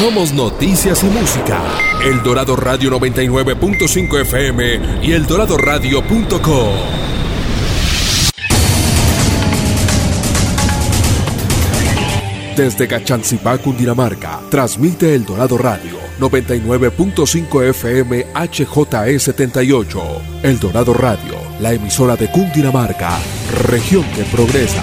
Somos noticias y música. El Dorado Radio 99.5 FM y el eldoradoradio.com. Desde Cachancipá, Cundinamarca, transmite El Dorado Radio 99.5 FM HJE78. El Dorado Radio, la emisora de Cundinamarca, región que progresa.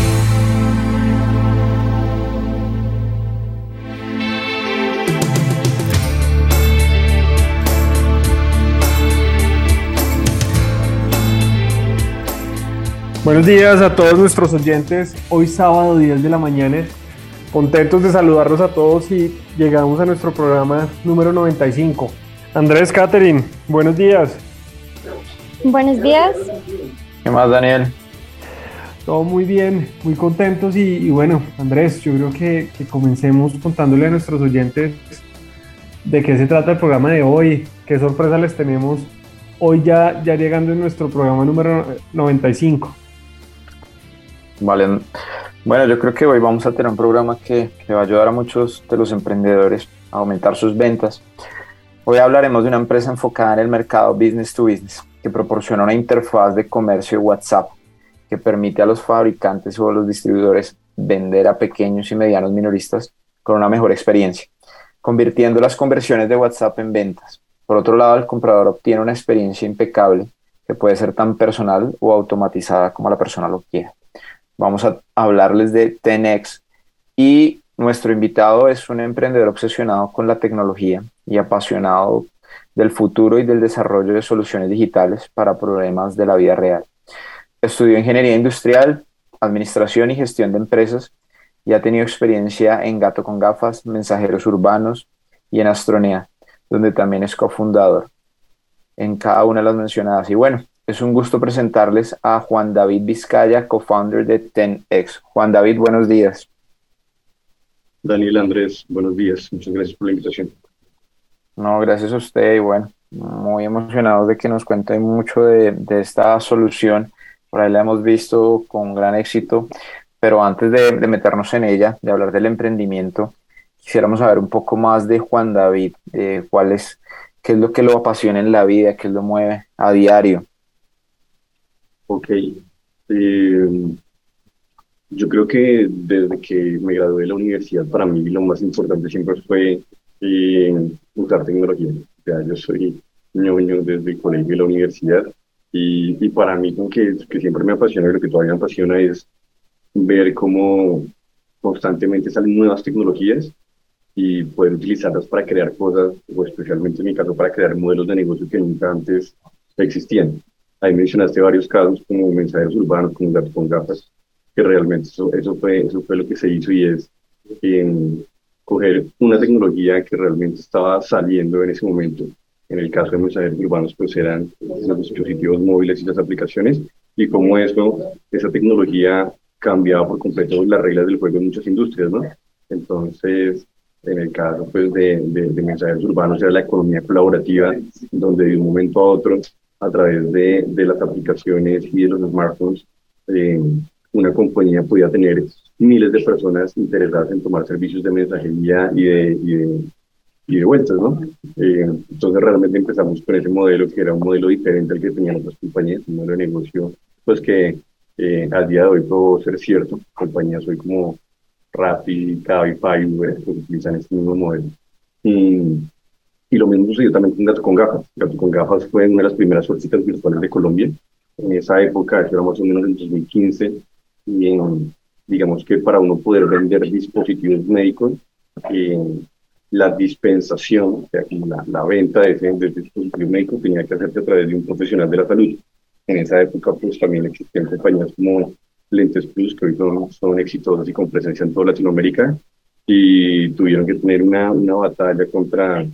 Buenos días a todos nuestros oyentes. Hoy sábado 10 de la mañana. Contentos de saludarlos a todos y llegamos a nuestro programa número 95. Andrés Catherine, buenos días. Buenos días. ¿Qué más, Daniel? Todo muy bien, muy contentos y, bueno, Andrés, yo creo que, que, comencemos contándole a nuestros oyentes de qué se trata el programa de hoy, qué sorpresa les tenemos hoy ya, ya llegando en nuestro programa número 95. Vale. Bueno, yo creo que hoy vamos a tener un programa que, que, va a ayudar a muchos de los emprendedores a aumentar sus ventas. Hoy hablaremos de una empresa enfocada en el mercado business to business, que proporciona una interfaz de comercio WhatsApp que permite a los fabricantes o a los distribuidores vender a pequeños y medianos minoristas con una mejor experiencia, convirtiendo las conversiones de WhatsApp en ventas. Por otro lado, el comprador obtiene una experiencia impecable que puede ser tan personal o automatizada como la persona lo quiera vamos a hablarles de Tenex y nuestro invitado es un emprendedor obsesionado con la tecnología y apasionado del futuro y del desarrollo de soluciones digitales para problemas de la vida real. Estudió ingeniería industrial, administración y gestión de empresas y ha tenido experiencia en Gato con Gafas, Mensajeros Urbanos y en Astronea, donde también es cofundador en cada una de las mencionadas. Y bueno, es un gusto presentarles a Juan David Vizcaya, co-founder de TenX. Juan David, buenos días. Daniel Andrés, buenos días. Muchas gracias por la invitación. No, gracias a usted y bueno, muy emocionados de que nos cuente mucho de, de esta solución. Por ahí la hemos visto con gran éxito, pero antes de, de, meternos en ella, de hablar del emprendimiento, quisiéramos saber un poco más de Juan David, de cuál es, qué es lo que lo apasiona en la vida, qué lo mueve a diario. Ok. Eh, yo creo que desde que me gradué de la universidad, para mí lo más importante siempre fue eh, usar tecnología. O sea, yo soy ñoño desde el colegio y la universidad y, para mí que, que siempre me apasiona y lo que todavía me apasiona es ver cómo constantemente salen nuevas tecnologías y poder utilizarlas para crear cosas, o especialmente en mi caso, para crear modelos de negocio que nunca antes existían. Ahí mencionaste varios casos como mensajes urbanos, como gato con gafas, que realmente eso, eso, fue, eso fue lo que se hizo y es en coger una tecnología que realmente estaba saliendo en ese momento. En el caso de mensajes urbanos, pues eran los dispositivos móviles y las aplicaciones, y cómo eso, esa tecnología cambiaba por completo las reglas del juego en muchas industrias, ¿no? Entonces, en el caso pues, de, de, de mensajes urbanos era la economía colaborativa, donde de un momento a otro a través de, de las aplicaciones y de los smartphones, eh, una compañía podía tener miles de personas interesadas en tomar servicios de mensajería y de, y de, y de vueltas, ¿no? Eh, entonces realmente empezamos con ese modelo que era un modelo diferente al que tenían otras compañías, un modelo de negocio, pues que eh, al día de hoy puedo ser cierto, compañías hoy como Rappi, Cabify, Uber, pues utilizan este mismo modelo. Y, y lo mismo sucedió también con Gato con Gafas. Gato con Gafas fue una de las primeras suercitas virtuales de Colombia. En esa época, que era más o menos en 2015, y en, digamos que para uno poder vender dispositivos médicos, eh, la dispensación, o sea, como la, la venta de ese, de dispositivo médico tenía que hacerse a través de un profesional de la salud. En esa época, pues también existían compañías como Lentes Plus, que hoy son, son exitosas y con presencia en toda Latinoamérica, y tuvieron que tener una, una batalla contra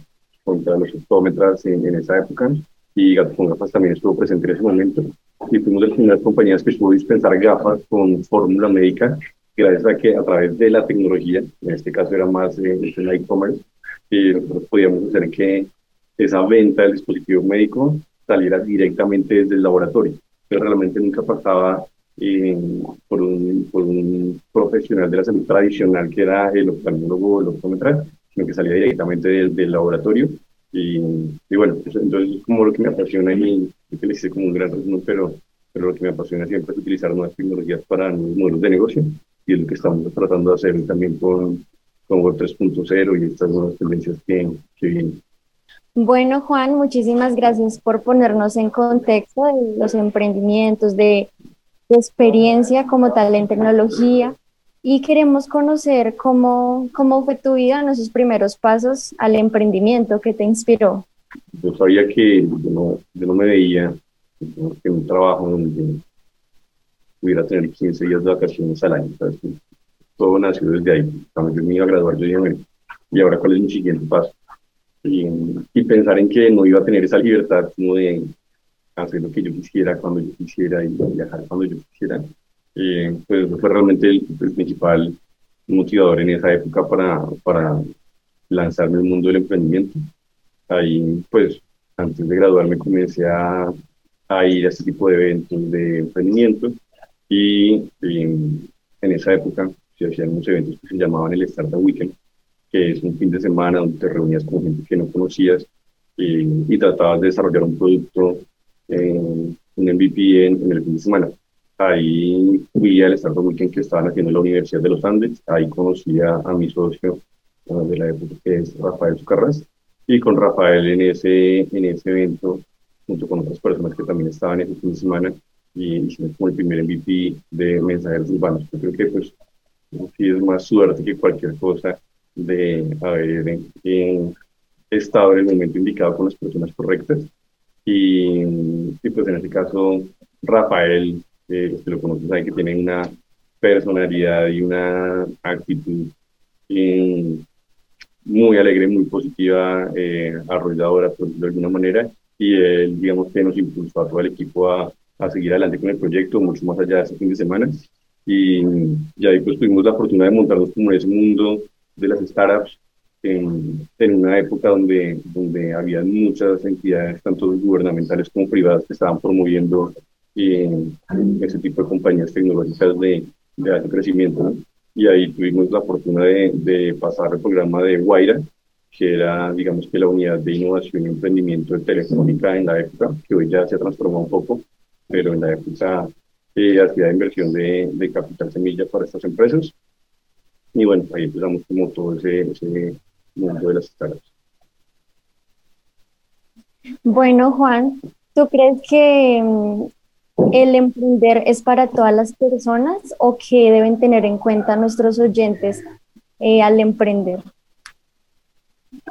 contra los optómetras en, en, esa época y Gato con Gafas también estuvo presente en ese momento. Y fuimos de las primeras compañías que estuvo dispensar gafas con fórmula médica, gracias a que a través de la tecnología, en este caso era más eh, en e-commerce, eh, nosotros podíamos hacer que esa venta del dispositivo médico saliera directamente desde el laboratorio. Pero realmente nunca pasaba eh, por, un, por un profesional de la salud tradicional que era el oftalmólogo o el optómetra, sino que salía directamente del, del laboratorio y, y bueno, entonces es como lo que me apasiona y que le hice como un gran resumen, pero, pero lo que me apasiona siempre es utilizar nuevas tecnologías para nuevos modelos de negocio y es lo que estamos tratando de hacer también con, con Web 3.0 y estas nuevas tendencias que, que vienen. Bueno, Juan, muchísimas gracias por ponernos en contexto de los emprendimientos, de, de experiencia como tal en tecnología y queremos conocer cómo, cómo fue tu vida en esos primeros pasos al emprendimiento que te inspiró. Yo sabía que yo no, yo no me veía en un trabajo donde pudiera tener 15 días de vacaciones al año. ¿sabes? Todo nació desde ahí. Cuando yo me iba a graduar, yo dije, ¿y ahora cuál es mi siguiente paso? Y, y, pensar en que no iba a tener esa libertad como de hacer lo que yo quisiera cuando yo quisiera y viajar cuando yo quisiera eh, pues fue realmente el, principal motivador en esa época para, para lanzarme al mundo del emprendimiento. Ahí, pues, antes de graduarme comencé a, a ir a este tipo de eventos de emprendimiento y, en esa época se hacían unos eventos que se llamaban el Startup Weekend, que es un fin de semana donde te reunías con gente que no conocías y, y tratabas de desarrollar un producto, eh, un MVP en, en el fin de semana. Ahí fui al Startup Weekend que estaban haciendo en la Universidad de los Andes. Ahí conocí a, mi socio de la época, que es Rafael Sucarras. Y con Rafael en ese, en ese evento, junto con otras personas que también estaban ese fin de semana, y hicimos como el primer MVP de mensajeros urbanos. Yo creo que pues sí es más suerte que cualquier cosa de haber estado en el momento indicado con las personas correctas. Y, y pues en este caso, Rafael eh, lo conoces ahí, que tienen una personalidad y una actitud eh, muy alegre, muy positiva, eh, arrolladora, por de alguna manera, y él, digamos que nos impulsó a todo el equipo a, a seguir adelante con el proyecto, mucho más allá de ese fin de semana, y, y ahí pues tuvimos la fortuna de montarnos como en ese mundo de las startups, en, en, una época donde, donde había muchas entidades, tanto gubernamentales como privadas, que estaban promoviendo y ese tipo de compañías tecnológicas de, de alto crecimiento. Y ahí tuvimos la fortuna de, de, pasar el programa de Guaira, que era, digamos que la unidad de innovación y emprendimiento de Telefónica en la época, que hoy ya se ha transformado un poco, pero en la época eh, hacía inversión de, de capital semilla para estas empresas. Y bueno, ahí empezamos como todo ese, ese mundo de las startups. Bueno, Juan, ¿tú crees que mm, el emprender es para todas las personas o qué deben tener en cuenta nuestros oyentes eh, al emprender?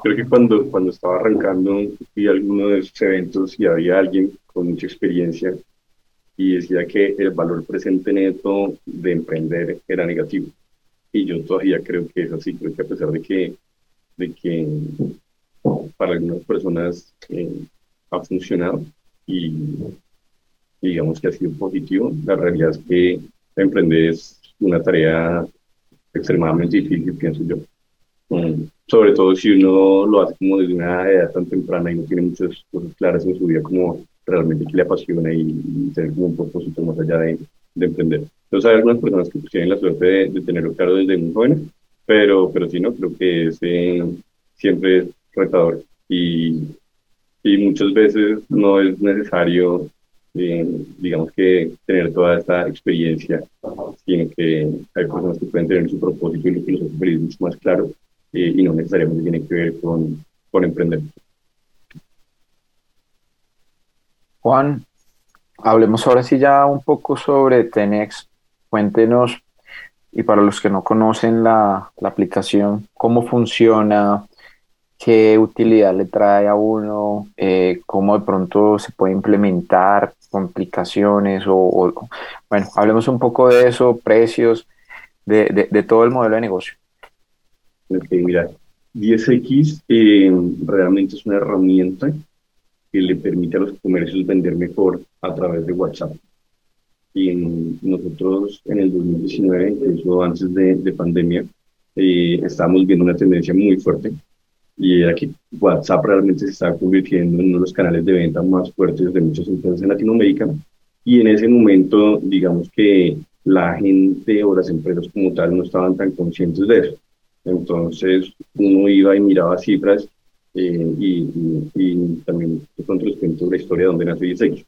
Creo que cuando, cuando estaba arrancando fui a alguno de esos eventos y había alguien con mucha experiencia y decía que el valor presente neto de emprender era negativo. Y yo todavía creo que es así, creo que a pesar de que, de que para algunas personas eh, ha funcionado y digamos que ha sido positivo. La realidad es que emprender es una tarea extremadamente difícil, pienso yo. Mm, sobre todo si uno lo hace como desde una edad tan temprana y no tiene muchas cosas claras en su vida como realmente que le apasiona y, tener como un propósito más allá de, de emprender. Entonces hay algunas personas que pues, tienen la suerte de, de, tenerlo claro desde muy jóvenes, pero, pero si no, creo que es, siempre es retador y, y muchas veces no es necesario digamos que tener toda esta experiencia, sino que hay personas que pueden tener su propósito y lo que los hace mucho más claro eh, y no necesariamente tiene que ver con, con emprender. Juan, hablemos ahora sí ya un poco sobre Tenex. Cuéntenos, y para los que no conocen la, la aplicación, cómo funciona, qué utilidad le trae a uno, eh, cómo de pronto se puede implementar complicaciones o, bueno, hablemos un poco de eso, precios, de, de, todo el modelo de negocio. Ok, mira, 10X eh, realmente es una herramienta que le permite a los comercios vender mejor a través de WhatsApp. Y nosotros en el 2019, incluso antes de, de pandemia, eh, estábamos viendo una tendencia muy fuerte y era que WhatsApp realmente se está convirtiendo en uno de los canales de venta más fuertes de muchas empresas en Latinoamérica. Y en ese momento, digamos que la gente o las empresas como tal no estaban tan conscientes de eso. Entonces uno iba y miraba cifras eh, y, y, también de pronto les cuento la historia de donde nace ISX.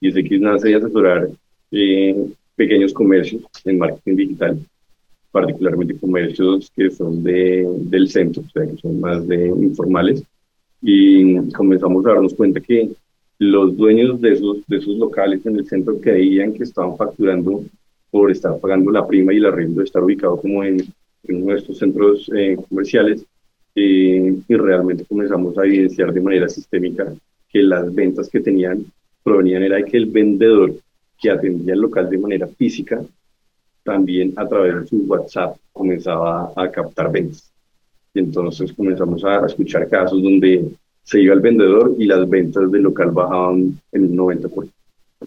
ISX nace de asesorar eh, pequeños comercios en marketing digital, particularmente comercios que son de, del centro, o sea, que son más de informales. Y comenzamos a darnos cuenta que los dueños de esos, de esos locales en el centro creían que estaban facturando por estar pagando la prima y el arriendo de estar ubicado como en, en estos centros eh, comerciales eh, y realmente comenzamos a evidenciar de manera sistémica que las ventas que tenían provenían era de que el vendedor que atendía el local de manera física también a través de su WhatsApp comenzaba a captar ventas. Y entonces comenzamos a escuchar casos donde se iba el vendedor y las ventas del local bajaban en un 90%.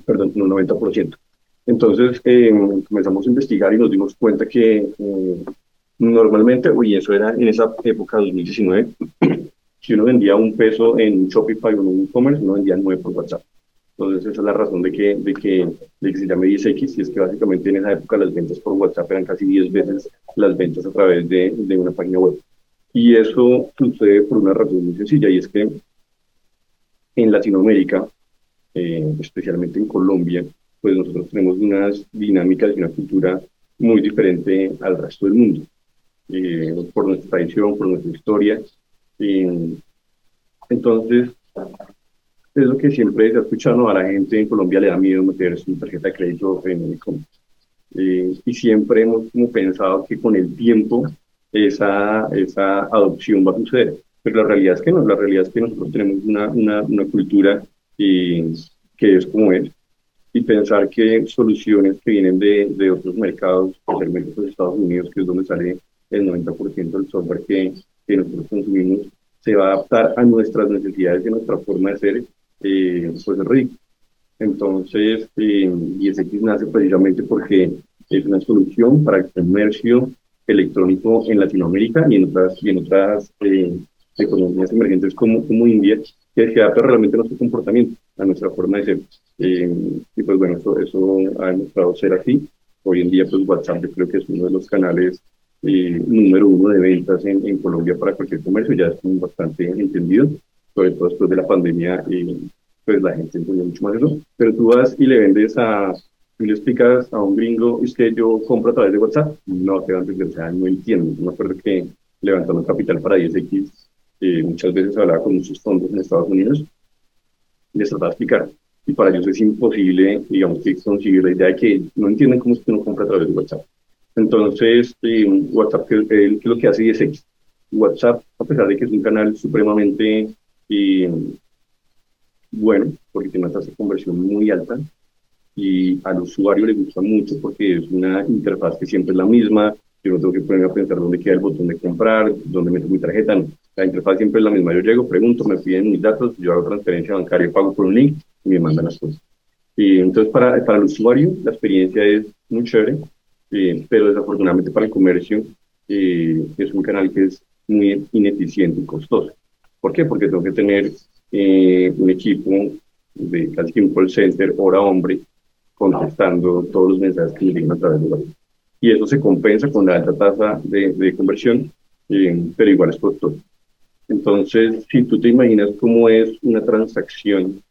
Perdón, en un 90%. Entonces eh, comenzamos a investigar y nos dimos cuenta que eh, Normalmente, y eso era en esa época, 2019, si uno vendía un peso en Shopify o en un e-commerce, uno vendía nueve por WhatsApp. Entonces, esa es la razón de que, de que, de que se llame 10X, y es que básicamente en esa época las ventas por WhatsApp eran casi 10 veces las ventas a través de, de una página web. Y eso sucede por una razón muy sencilla, y es que en Latinoamérica, eh, especialmente en Colombia, pues nosotros tenemos unas dinámicas y una cultura muy diferente al resto del mundo. Eh, por nuestra tradición, por nuestra historia. entonces, es lo que siempre se ha escuchado, a la gente en Colombia le da miedo meter su tarjeta de crédito en el eh, y siempre hemos como pensado que con el tiempo esa, esa adopción va a suceder. Pero la realidad es que no, la realidad es que nosotros tenemos una, una, una cultura que es como es. Y pensar que soluciones que vienen de, de otros mercados, especialmente los Estados Unidos, que es donde sale el 90% del software que, que, nosotros consumimos se va a adaptar a nuestras necesidades y a nuestra forma de ser, eh, pues es rico. Entonces, eh, ISX nace precisamente porque es una solución para el comercio electrónico en Latinoamérica y en otras, y en otras eh, economías emergentes como, como India, que se adapta realmente a nuestro comportamiento, a nuestra forma de ser. Eh, y pues bueno, eso, eso ha demostrado ser así. Hoy en día, pues WhatsApp yo creo que es uno de los canales eh, número uno de ventas en, en, Colombia para cualquier comercio, ya es bastante entendido, sobre todo después de la pandemia, eh, pues la gente entendió mucho más eso, pero tú vas y le vendes a, y le explicas a un gringo, es que yo compro a través de WhatsApp, no te van a entender, o sea, no entiendo, me acuerdo que levantando capital para 10X, eh, muchas veces hablaba con muchos fondos en Estados Unidos, y les trataba de explicar, y para ellos es imposible, digamos, que conseguir la idea de que no entienden cómo es que uno compra a través de WhatsApp. Entonces, eh, WhatsApp, ¿qué es lo que hace es WhatsApp, a pesar de que es un canal supremamente eh, bueno, porque tiene una tasa de conversión muy alta, y al usuario le gusta mucho porque es una interfaz que siempre es la misma, yo no tengo que ponerme a pensar dónde queda el botón de comprar, dónde meto mi tarjeta, no. La interfaz siempre es la misma. Yo llego, pregunto, me piden mis datos, yo hago transferencia bancaria, pago por un link y me mandan las cosas. Y entonces, para, para el usuario, la experiencia es muy chévere eh, pero desafortunadamente para el comercio eh, es un canal que es muy ineficiente y costoso. ¿Por qué? Porque tengo que tener eh, un equipo de casi que un call center, hora hombre, contestando todos los mensajes que me llegan a través de la Y eso se compensa con la alta tasa de, de conversión, pero igual es costoso. Entonces, si tú te imaginas cómo es una transacción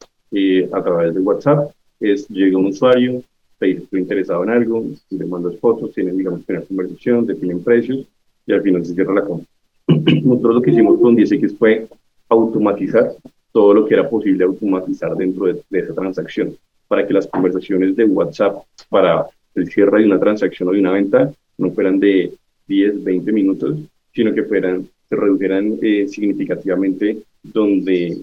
a través de WhatsApp, es llega un usuario, estoy interesado en algo, le mando fotos, tienen, digamos, una conversación, definen precios y al final se cierra la compra. Nosotros lo que hicimos con 10X fue automatizar todo lo que era posible automatizar dentro de, esa transacción para que las conversaciones de WhatsApp para el cierre de una transacción o de una venta no fueran de 10, 20 minutos, sino que fueran, se redujeran eh, significativamente donde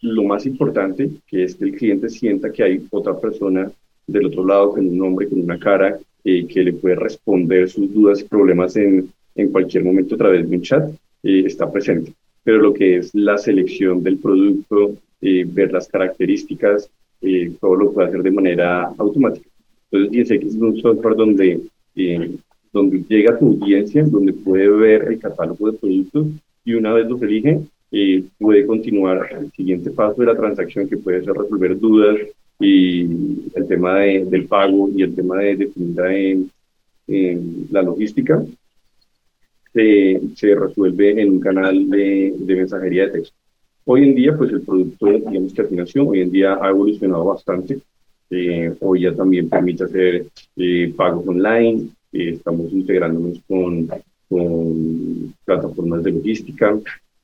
lo más importante, que es que el cliente sienta que hay otra persona del otro lado con un nombre, con una cara, eh, que le puede responder sus dudas y problemas en, en cualquier momento a través de un chat, eh, está presente. Pero lo que es la selección del producto, ver las características, todo lo puede hacer de manera automática. Entonces, 10X es un software donde, donde llega tu audiencia, donde puede ver el catálogo de productos y una vez los elige, puede continuar el siguiente paso de la transacción que puede ser resolver dudas y el tema de, del pago y el tema de definir la logística se, se, resuelve en un canal de, de, mensajería de texto. Hoy en día, pues el producto, digamos que afinación, hoy en día ha evolucionado bastante. Eh, hoy ya también permite hacer eh, pagos online, eh, estamos integrándonos con, con plataformas de logística,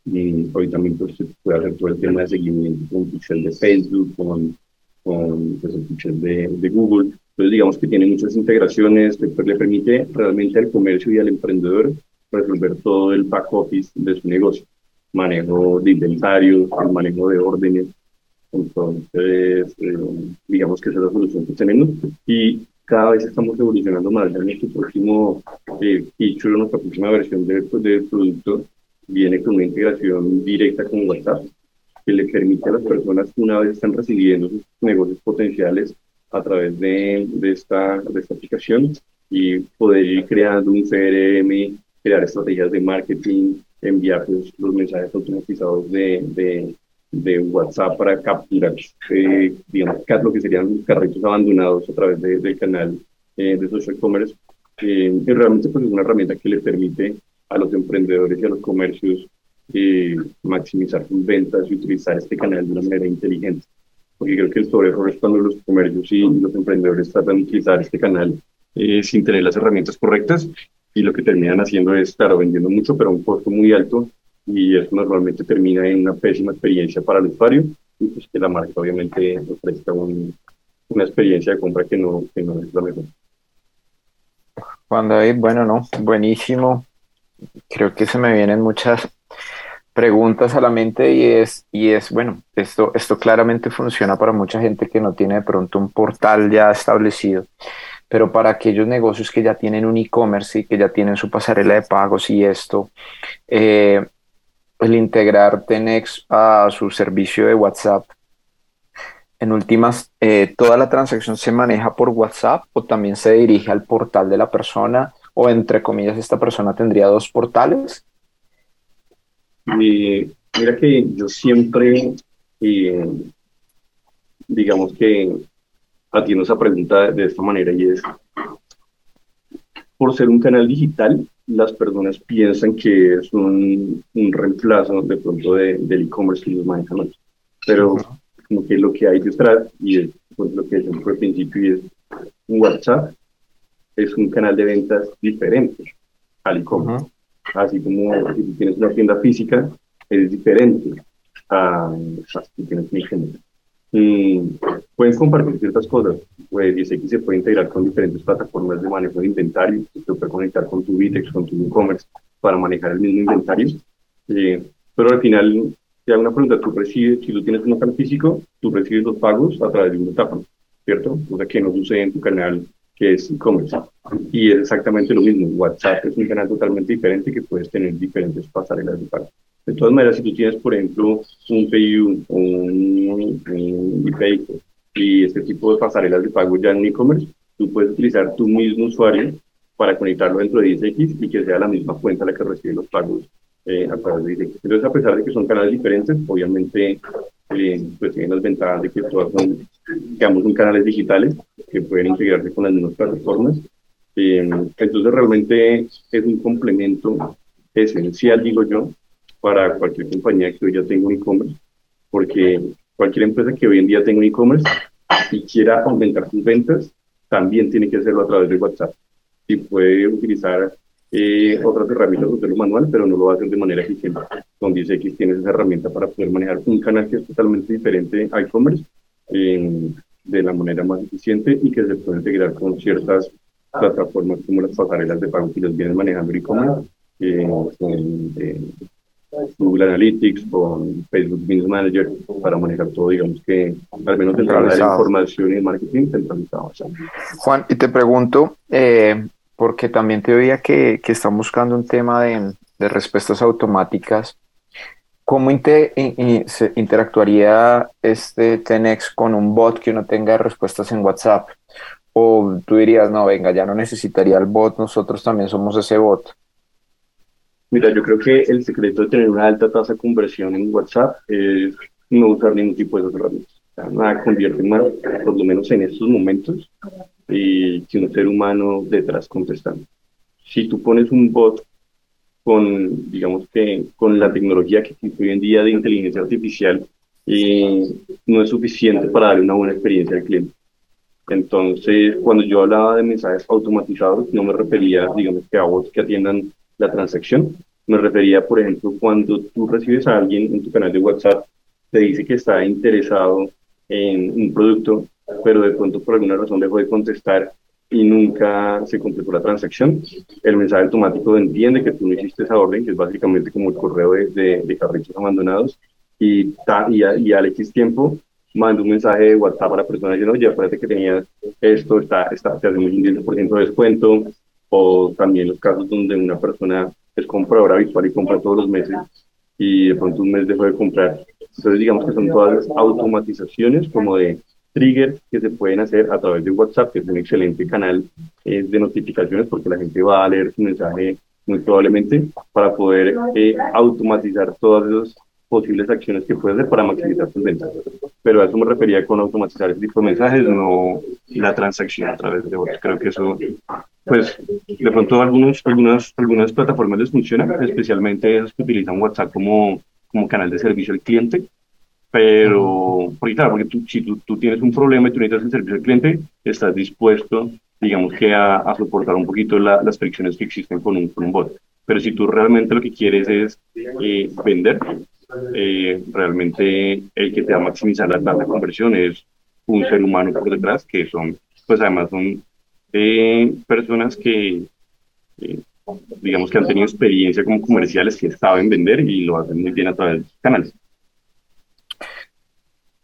y hoy también pues, se puede hacer todo el tema de seguimiento con pixel de Facebook, con, con pues, el pixel de, de, Google. Entonces, digamos que tiene muchas integraciones, le, permite realmente al comercio y al emprendedor resolver todo el back office de su negocio. Manejo de inventario, el manejo de órdenes. Entonces, eh, digamos que esa es la solución que tenemos. Y cada vez estamos evolucionando más. En este próximo eh, feature, nuestra próxima versión del producto, viene con una integración directa con WhatsApp que le permite a las personas, una vez están recibiendo sus negocios potenciales a través de, de, esta, de esta aplicación y poder ir creando un CRM, crear estrategias de marketing, enviar pues, los mensajes automatizados de, de, de WhatsApp para capturar, eh, digamos, lo que serían los carritos abandonados a través de, del canal eh, de social commerce. Eh, y realmente pues, es una herramienta que le permite a los emprendedores y a los comercios eh, maximizar sus ventas y utilizar este canal de una manera inteligente. Porque creo que el sobre error es cuando los comercios y los emprendedores tratan de utilizar este canal eh, sin tener las herramientas correctas y lo que terminan haciendo es, claro, vendiendo mucho, pero a un costo muy alto y eso normalmente termina en una pésima experiencia para el usuario y pues que la marca obviamente ofrezca una experiencia de compra que no, que no es la mejor. Juan David, bueno, no, buenísimo creo que se me vienen muchas preguntas a la mente y es, y es bueno, esto, esto claramente funciona para mucha gente que no tiene de pronto un portal ya establecido, pero para aquellos negocios que ya tienen un e-commerce y que ya tienen su pasarela de pagos y esto, eh, el integrar Tenex a su servicio de WhatsApp, en últimas, eh, ¿toda la transacción se maneja por WhatsApp o también se dirige al portal de la persona? o entre comillas esta persona tendría dos portales? mira que yo siempre, eh, digamos que atiendo esa pregunta de esta manera y es, por ser un canal digital, las personas piensan que es un, un reemplazo de pronto de, del e-commerce que ellos manejan Pero como que lo que hay detrás, y es pues, lo que decía al principio, y es un WhatsApp es un canal de ventas diferente al e-commerce. Así como si tienes una tienda física, es diferente a, si tienes un e-commerce. Mm, pueden compartir ciertas cosas. Pues dice que se puede integrar con diferentes plataformas de manejo de inventario. Se puede conectar con tu Vitex, con tu e-commerce para manejar el mismo inventario. Eh, pero al final, te hago una pregunta. Tú recibes, si tú tienes un local físico, tú recibes los pagos a través de una etapa, ¿cierto? O sea, que no sucede en tu canal que es e-commerce. Y es exactamente lo mismo. WhatsApp es un canal totalmente diferente que puedes tener diferentes pasarelas de pago. De todas maneras, si tú tienes, por ejemplo, un PayU o un, un y este tipo de pasarelas de pago ya en e-commerce, tú puedes utilizar tu mismo usuario para conectarlo dentro de 10X y que sea la misma cuenta la que recibe los pagos eh, a través de 10X. Entonces, a pesar de que son canales diferentes, obviamente eh, pues tienen las ventajas de que todas son, digamos, son canales digitales que pueden integrarse con las mismas plataformas. Eh, entonces realmente es un complemento esencial, digo yo, para cualquier compañía que hoy ya tenga un e-commerce, porque cualquier empresa que hoy en día tenga un e-commerce y quiera aumentar sus ventas, también tiene que hacerlo a través de WhatsApp. Y puede utilizar eh, otras herramientas de manual, pero no lo va a hacer de manera eficiente. Con 10X tienes esa herramienta para poder manejar un canal que es totalmente diferente a e-commerce eh, de la manera más eficiente y que se puede integrar con ciertas plataformas como las pasarelas de pago que los vienen manejando e-commerce, eh, eh, Google Analytics, con Facebook Business Manager, para manejar todo, digamos que al menos de la información y el marketing centralizado. Juan, y te pregunto, eh, porque también te oía que, que están buscando un tema de, de respuestas automáticas ¿cómo se interactuaría este Tenex con un bot que no tenga respuestas en WhatsApp? O tú dirías, no, venga, ya no necesitaría el bot, nosotros también somos ese bot. Mira, yo creo que el secreto de tener una alta tasa de conversión en WhatsApp es no usar ningún tipo de herramientas. Nada convierte más, por lo menos en estos momentos, y que un ser humano detrás contestando. Si tú pones un bot con, digamos que, con la tecnología que existe hoy en día de inteligencia artificial, y no es suficiente para darle una buena experiencia al cliente. Entonces, cuando yo hablaba de mensajes automatizados, no me refería, digamos, que a bots que atiendan la transacción. Me refería, por ejemplo, cuando tú recibes a alguien en tu canal de WhatsApp, te dice que está interesado en un producto, pero de pronto por alguna razón dejó de contestar y nunca se completó la transacción, el mensaje automático entiende que tú no hiciste esa orden, que es básicamente como el correo de, de, carritos abandonados, y, y, y, al X tiempo manda un mensaje de WhatsApp a la persona diciendo, oye, parece que tenías esto, está, está, te hacemos un 10% de descuento, o también los casos donde una persona es compradora habitual y compra todos los meses y de pronto un mes dejó de comprar. Entonces digamos que son todas las automatizaciones como de triggers que se pueden hacer a través de WhatsApp, que es un excelente canal eh, de notificaciones porque la gente va a leer su mensaje muy probablemente para poder eh, automatizar todas esas posibles acciones que puede hacer para maximizar sus ventas. Pero a eso me refería con automatizar ese tipo de mensajes, no la transacción a través de bots. Creo que eso, pues, de pronto algunos, algunas, algunas plataformas les funciona, especialmente esas que utilizan WhatsApp como, como canal de servicio al cliente, pero, porque claro, porque tú, si tú, tú, tienes un problema y tú necesitas el servicio al cliente, estás dispuesto, digamos que a, a soportar un poquito las fricciones que existen con un, con un bot. Pero si tú realmente lo que quieres es eh, vender, eh, realmente el que te va a maximizar la tasa de conversión es un ser humano por detrás, que son, pues además son eh, personas que, digamos que han tenido experiencia como comerciales, que saben vender y lo hacen muy bien a través de sus canales.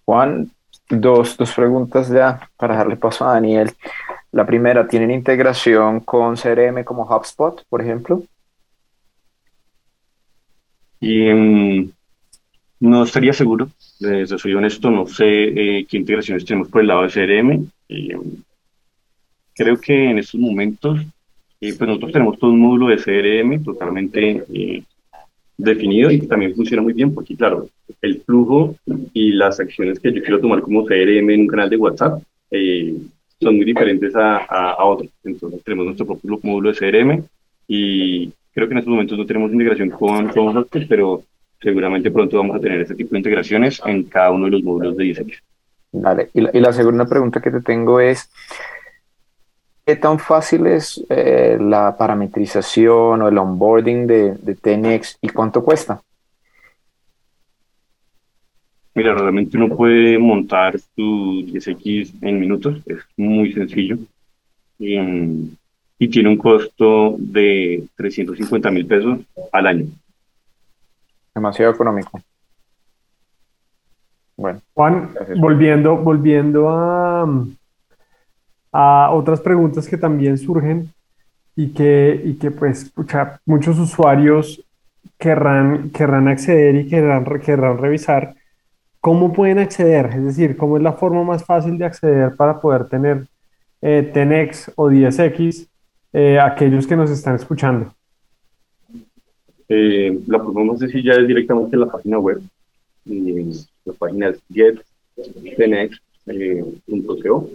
Juan, dos, dos preguntas ya para darle paso a Daniel. La primera, ¿tienen integración con CRM como HubSpot, por ejemplo? Y, mm, no estaría seguro, eh, soy honesto, no sé eh, qué integraciones tenemos por el lado de CRM. Mm, creo que en estos momentos, eh, pues nosotros tenemos todo un módulo de CRM totalmente definido y que también funciona muy bien porque, claro, el flujo y las acciones que yo quiero tomar como CRM en un canal de WhatsApp eh, son muy diferentes a, a, otros. Entonces tenemos nuestro propio módulo de CRM y creo que en estos momentos no tenemos integración con, con pero seguramente pronto vamos a tener este tipo de integraciones en cada uno de los módulos de diseño. Vale, y la, y la segunda pregunta que te tengo es, ¿Qué tan fácil es eh, la parametrización o el onboarding de, de Tenex y cuánto cuesta? Mira, realmente uno puede montar su 10X en minutos, es muy sencillo. Y, y tiene un costo de 350 mil pesos al año. Demasiado económico. Bueno. Juan, volviendo, volviendo a, a otras preguntas que también surgen y que, y que pues muchos usuarios querrán, querrán acceder y querrán, querrán revisar cómo pueden acceder, es decir, cómo es la forma más fácil de acceder para poder tener eh, Tenex o 10X eh, aquellos que nos están escuchando. Eh, la forma más sencilla es directamente en la página web. la página es gettenex.co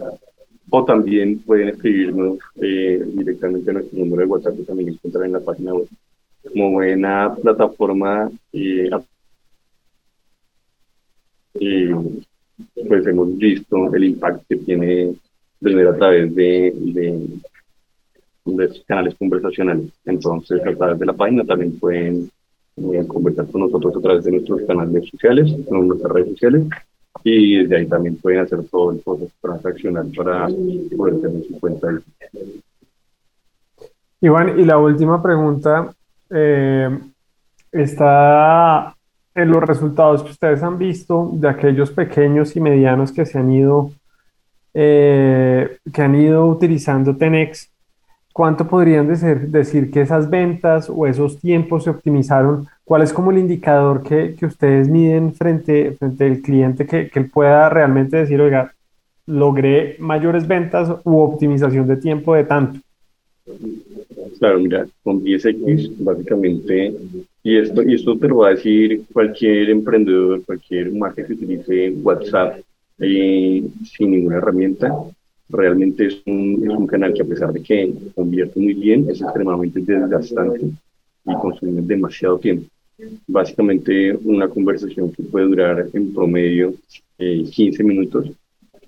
o también pueden escribirnos eh, directamente a nuestro número de WhatsApp que también encuentran en la página web. Como buena plataforma, eh, eh, pues hemos visto el impacto que tiene vender a través de, de canales conversacionales. Entonces, a través de la página también pueden conversar con nosotros a través de nuestros canales sociales, con nuestras redes sociales y desde ahí también pueden hacer todo el proceso transaccional para poder tener su cuenta. Iván, y la última pregunta eh, está en los resultados que ustedes han visto de aquellos pequeños y medianos que se han ido eh, que han ido utilizando Tenex. ¿Cuánto podrían decir, decir que esas ventas o esos tiempos se optimizaron ¿cuál es como el indicador que, que ustedes miden frente, frente al cliente que, que él pueda realmente decir, oiga, logré mayores ventas u optimización de tiempo de tanto? Claro, mira, con 10X básicamente, y esto, y esto te lo va a decir cualquier emprendedor, cualquier marca que utilice WhatsApp eh, sin ninguna herramienta, realmente es un, es un canal que a pesar de que convierte muy bien, es extremadamente desgastante y consume demasiado tiempo. Básicamente una conversación que puede durar en promedio 15 eh, minutos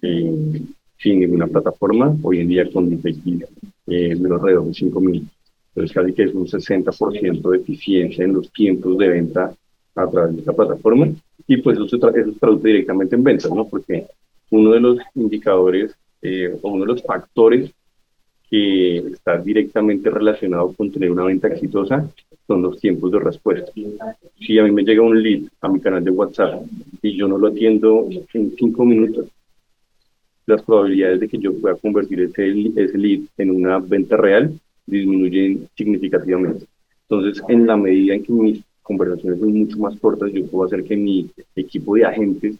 eh, sin ninguna plataforma, hoy en día con DTX eh, menos alrededor de 5 minutos. Entonces casi que es un 60% de eficiencia en los tiempos de venta a través de esta plataforma y pues eso se, eso se traduce directamente en ventas, ¿no? Porque uno de los indicadores eh, uno de los factores que está directamente relacionado con tener una venta exitosa son los tiempos de respuesta. Si a mí me llega un lead a mi canal de WhatsApp y yo no lo atiendo en cinco minutos, las probabilidades de que yo pueda convertir ese, ese lead en una venta real disminuyen significativamente. Entonces, en la medida en que mis conversaciones son mucho más cortas, yo puedo hacer que mi equipo de agentes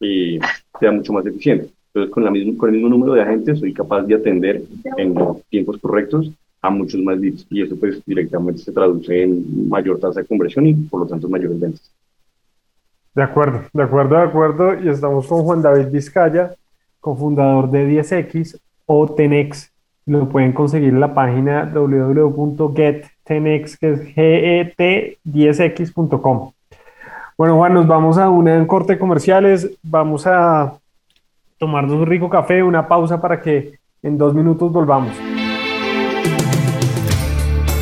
eh, sea mucho más eficiente. Entonces, con, la misma, con el mismo número de agentes, soy capaz de atender en tiempos correctos a muchos más leads y eso pues directamente se traduce en mayor tasa de conversión y por lo tanto mayores ventas. De acuerdo, de acuerdo, de acuerdo. Y estamos con Juan David Vizcaya, cofundador de 10X o Tenex. Lo pueden conseguir en la página www.get10x, que es get10x.com. Bueno, Juan, nos vamos a una corte comerciales. Vamos a tomarnos un rico café, una pausa para que en dos minutos volvamos.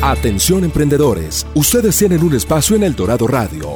Atención emprendedores, ustedes tienen un espacio en El Dorado Radio.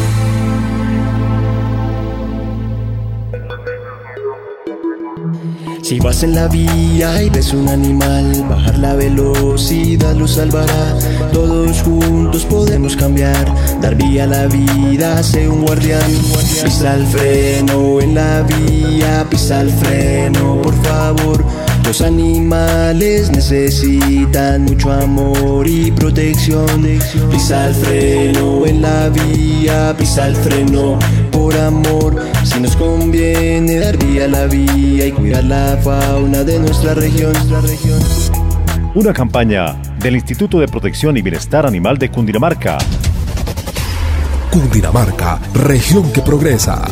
Si vas en la vía y ves un animal, bajar la velocidad lo salvará. Todos juntos podemos cambiar, dar vía a la vida, sé un guardián. Pisa el freno en la vía, pisa el freno, por favor. Los animales necesitan mucho amor y protección. Pisa el freno en la vía, pisa el freno por amor. Si nos conviene dar vía a la vía y cuidar la fauna de nuestra región. Una campaña del Instituto de Protección y Bienestar Animal de Cundinamarca. Cundinamarca, región que progresa.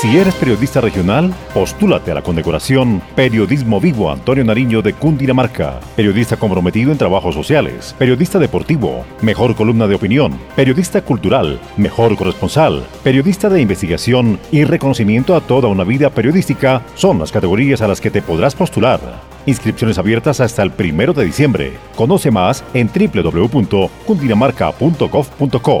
Si eres periodista regional, postúlate a la condecoración Periodismo Vivo Antonio Nariño de Cundinamarca. Periodista comprometido en trabajos sociales, periodista deportivo, mejor columna de opinión, periodista cultural, mejor corresponsal, periodista de investigación y reconocimiento a toda una vida periodística son las categorías a las que te podrás postular. Inscripciones abiertas hasta el primero de diciembre. Conoce más en www.cundinamarca.gov.co.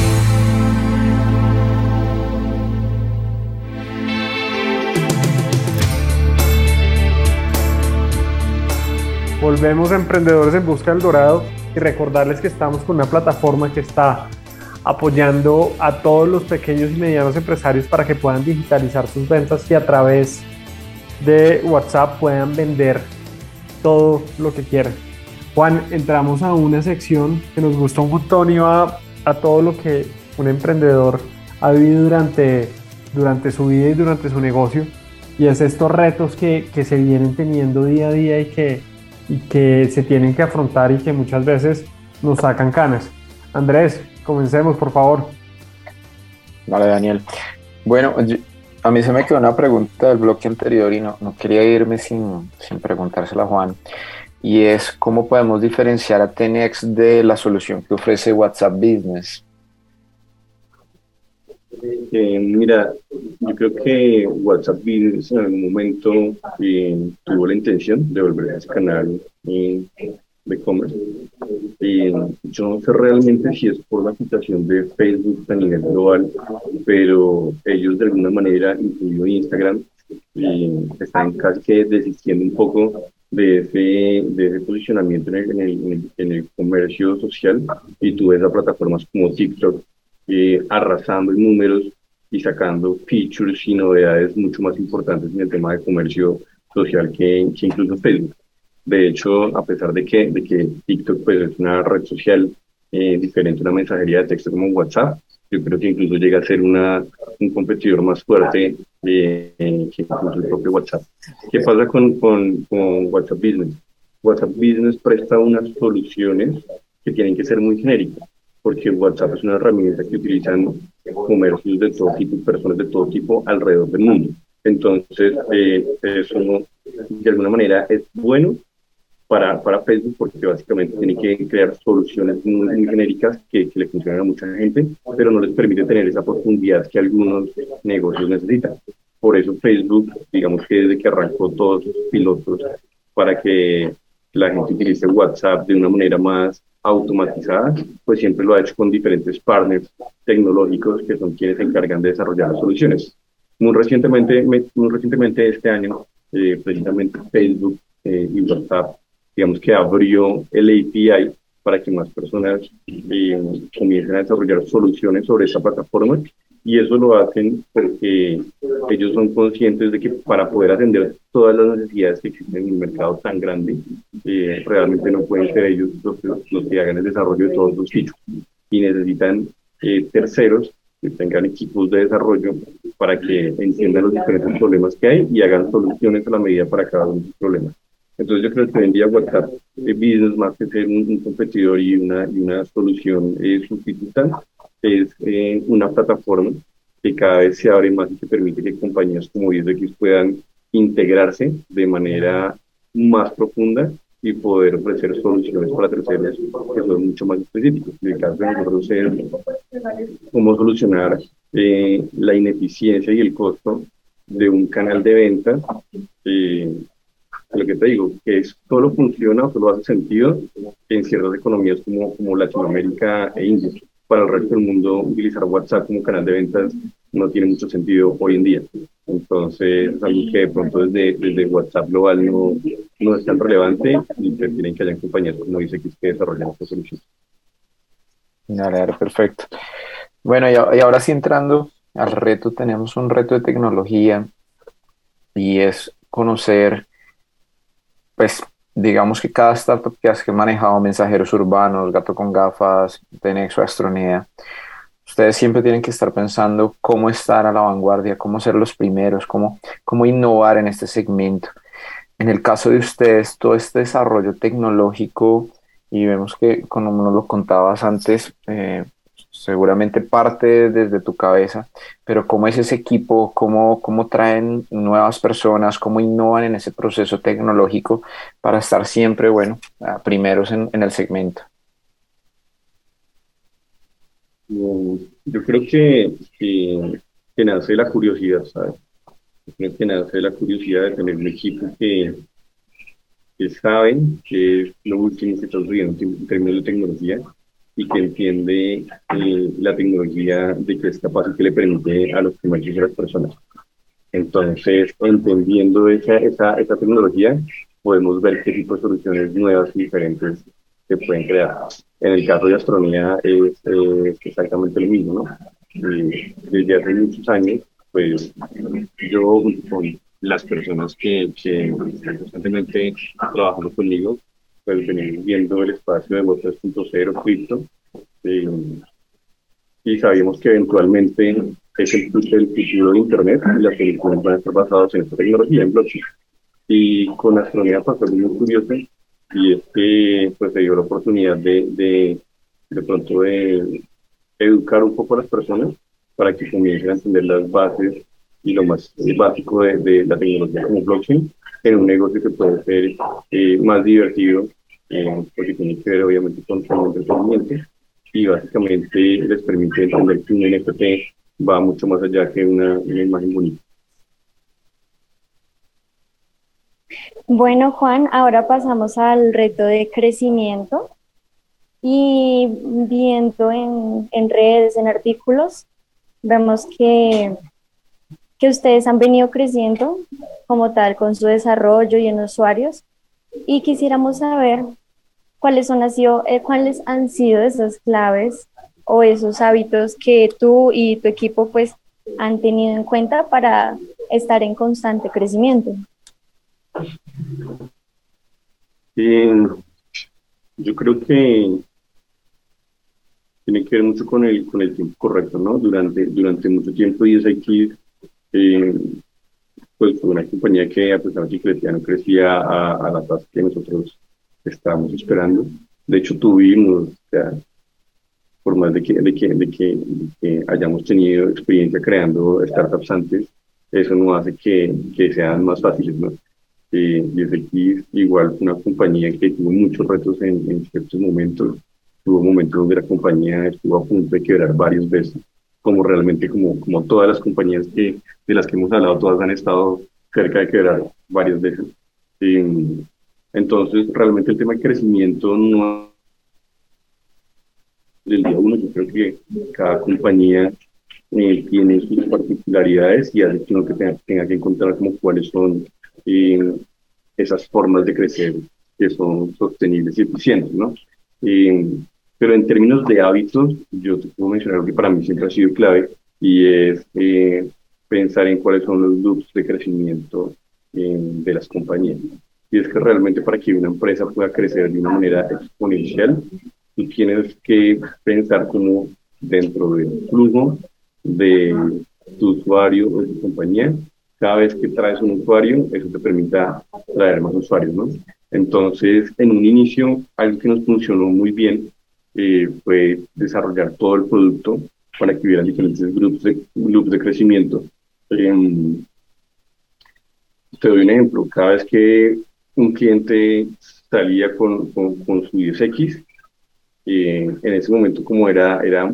Volvemos a Emprendedores en Busca del Dorado y recordarles que estamos con una plataforma que está apoyando a todos los pequeños y medianos empresarios para que puedan digitalizar sus ventas y a través de WhatsApp puedan vender todo lo que quieran. Juan, entramos a una sección que nos gusta un montón y va a todo lo que un emprendedor ha vivido durante, durante su vida y durante su negocio y es estos retos que, que se vienen teniendo día a día y que y que se tienen que afrontar y que muchas veces nos sacan canas. Andrés, comencemos, por favor. Vale, Daniel. Bueno, a mí se me quedó una pregunta del bloque anterior y no, quería irme sin, sin preguntársela a Juan. y es cómo podemos diferenciar a Tenex de la solución que ofrece WhatsApp Business. Eh, mira, yo creo que WhatsApp Business en algún momento eh, tuvo la intención de volver a ese canal eh, de e-commerce. yo no sé realmente si es por la situación de Facebook a nivel global, pero ellos de alguna manera, incluido Instagram, están casi desistiendo un poco de ese, de ese posicionamiento en el, en, el, en el comercio social y tú ves a plataformas como TikTok eh, arrasando en números y sacando features y novedades mucho más importantes en el tema de comercio social que, incluso Facebook. De hecho, a pesar de que, de que TikTok pues, es una red social eh, diferente a una mensajería de texto como WhatsApp, yo creo que incluso llega a ser una, un competidor más fuerte eh, que incluso el propio WhatsApp. ¿Qué pasa con, con, con WhatsApp Business? WhatsApp Business presta unas soluciones que tienen que ser muy genéricas porque WhatsApp es una herramienta que utilizan comercios de todo tipo, personas de todo tipo alrededor del mundo. Entonces, eh, eso de alguna manera es bueno para, para Facebook porque básicamente tiene que crear soluciones muy, genéricas que, le funcionan a mucha gente, pero no les permite tener esa profundidad que algunos negocios necesitan. Por eso Facebook, digamos que desde que arrancó todos sus pilotos para que la gente utilice WhatsApp de una manera más automatizada, pues siempre lo ha hecho con diferentes partners tecnológicos que son quienes se encargan de desarrollar las soluciones. Muy recientemente, muy recientemente este año, eh, precisamente Facebook eh, y WhatsApp, digamos que abrió el API para que más personas eh, comiencen a desarrollar soluciones sobre esa plataforma y eso lo hacen porque ellos son conscientes de que para poder atender todas las necesidades que existen en un mercado tan grande, eh, realmente no pueden ser ellos los, que hagan el desarrollo de todos los sitios y necesitan eh, terceros que tengan equipos de desarrollo para que entiendan los diferentes problemas que hay y hagan soluciones a la medida para cada uno de esos problemas. Entonces yo creo que hoy en día WhatsApp Business, más que ser un, competidor y una, y una solución eh, sustituta, es eh, una plataforma que cada vez se abre más y que permite que compañías como X puedan integrarse de manera más profunda y poder ofrecer soluciones para terceros que son mucho más específicos. En el caso de nosotros es cómo solucionar eh, la ineficiencia y el costo de un canal de ventas. Eh, lo que te digo, que solo funciona o solo hace sentido en ciertas economías como, como Latinoamérica e India para el resto del mundo utilizar WhatsApp como canal de ventas no tiene mucho sentido hoy en día. Entonces, es algo que de pronto desde, desde WhatsApp global no, no es tan relevante y tienen que haya compañías como dice que, que desarrollan esta solución. Dale, perfecto. Bueno, y ahora sí entrando al reto, tenemos un reto de tecnología y es conocer, pues, digamos que cada startup que has manejado mensajeros urbanos, gato con gafas, Tenexo, Astronea, ustedes siempre tienen que estar pensando cómo estar a la vanguardia, cómo ser los primeros, cómo, cómo innovar en este segmento. En el caso de ustedes, todo este desarrollo tecnológico, y vemos que, como nos lo contabas antes, eh, seguramente parte desde tu cabeza, pero cómo es ese equipo, cómo, cómo traen nuevas personas, cómo innovan en ese proceso tecnológico para estar siempre, bueno, primeros en, en el segmento. Yo creo que, que, nace la curiosidad, ¿sabes? Yo creo que nace la curiosidad de tener un equipo que, que saben que es lo último que está sucediendo en términos de tecnología y que entiende eh, la tecnología de que es capaz y que le permite a los y a las personas. Entonces, entendiendo esa, esa, esa tecnología, podemos ver qué tipo de soluciones nuevas y diferentes se pueden crear. En el caso de astronomía es, exactamente lo mismo, ¿no? desde hace muchos años, pues yo con las personas que, que constantemente trabajando conmigo, pues venimos viendo el espacio de Web 3.0, cripto, eh, y sabíamos que eventualmente es el, el, futuro de Internet y las soluciones van a estar basadas en esta tecnología, en blockchain. Y con astronomía pasó algo muy curioso, y es que pues, se dio la oportunidad de, de, de pronto de educar un poco a las personas para que comiencen a entender las bases y lo más básico de, la tecnología como blockchain en un negocio que puede ser eh, más divertido, eh, porque tiene que ver obviamente con el entretenimiento y básicamente les permite entender que un NFT va mucho más allá que una, una imagen bonita. Bueno, Juan, ahora pasamos al reto de crecimiento y viendo en, en redes, en artículos, vemos que, que ustedes han venido creciendo como tal con su desarrollo y en usuarios y quisiéramos saber cuáles, son, sido, eh, cuáles han sido esas claves o esos hábitos que tú y tu equipo pues han tenido en cuenta para estar en constante crecimiento. yo creo que tiene que ver mucho con el, con el tiempo correcto, ¿no? Durante, durante mucho tiempo DSIQ eh, pues fue una compañía que a pesar de que crecía, no crecía a, a la tasa que nosotros estábamos esperando. De hecho, tuvimos, por más de que, de que, de que, hayamos tenido experiencia creando startups antes, eso no hace que, que sean más fáciles, ¿no? Eh, igual una compañía que tuvo muchos retos en, en, ciertos momentos, tuvo momentos donde la compañía estuvo a punto de quebrar varias veces, como realmente como, como todas las compañías que, de las que hemos hablado, todas han estado cerca de quebrar varias veces. Eh, entonces, realmente el tema de crecimiento no del día uno, yo creo que cada compañía eh, tiene sus particularidades y hace que uno que tenga, que encontrar como cuáles son eh, esas formas de crecer que son sostenibles y eficientes, ¿no? Eh, pero en términos de hábitos, yo te puedo mencionar que para mí siempre ha sido clave y es pensar en cuáles son los loops de crecimiento de las compañías y es que realmente para que una empresa pueda crecer de una manera exponencial, tú tienes que pensar como dentro del flujo de tu usuario o de tu compañía, cada vez que traes un usuario, eso te permita traer más usuarios, ¿no? Entonces, en un inicio, algo que nos funcionó muy bien eh, fue desarrollar todo el producto para que hubiera diferentes grupos de, grupos de crecimiento. Eh, te doy un ejemplo, cada vez que un cliente salía con, con, su 10X. en ese momento, como era, era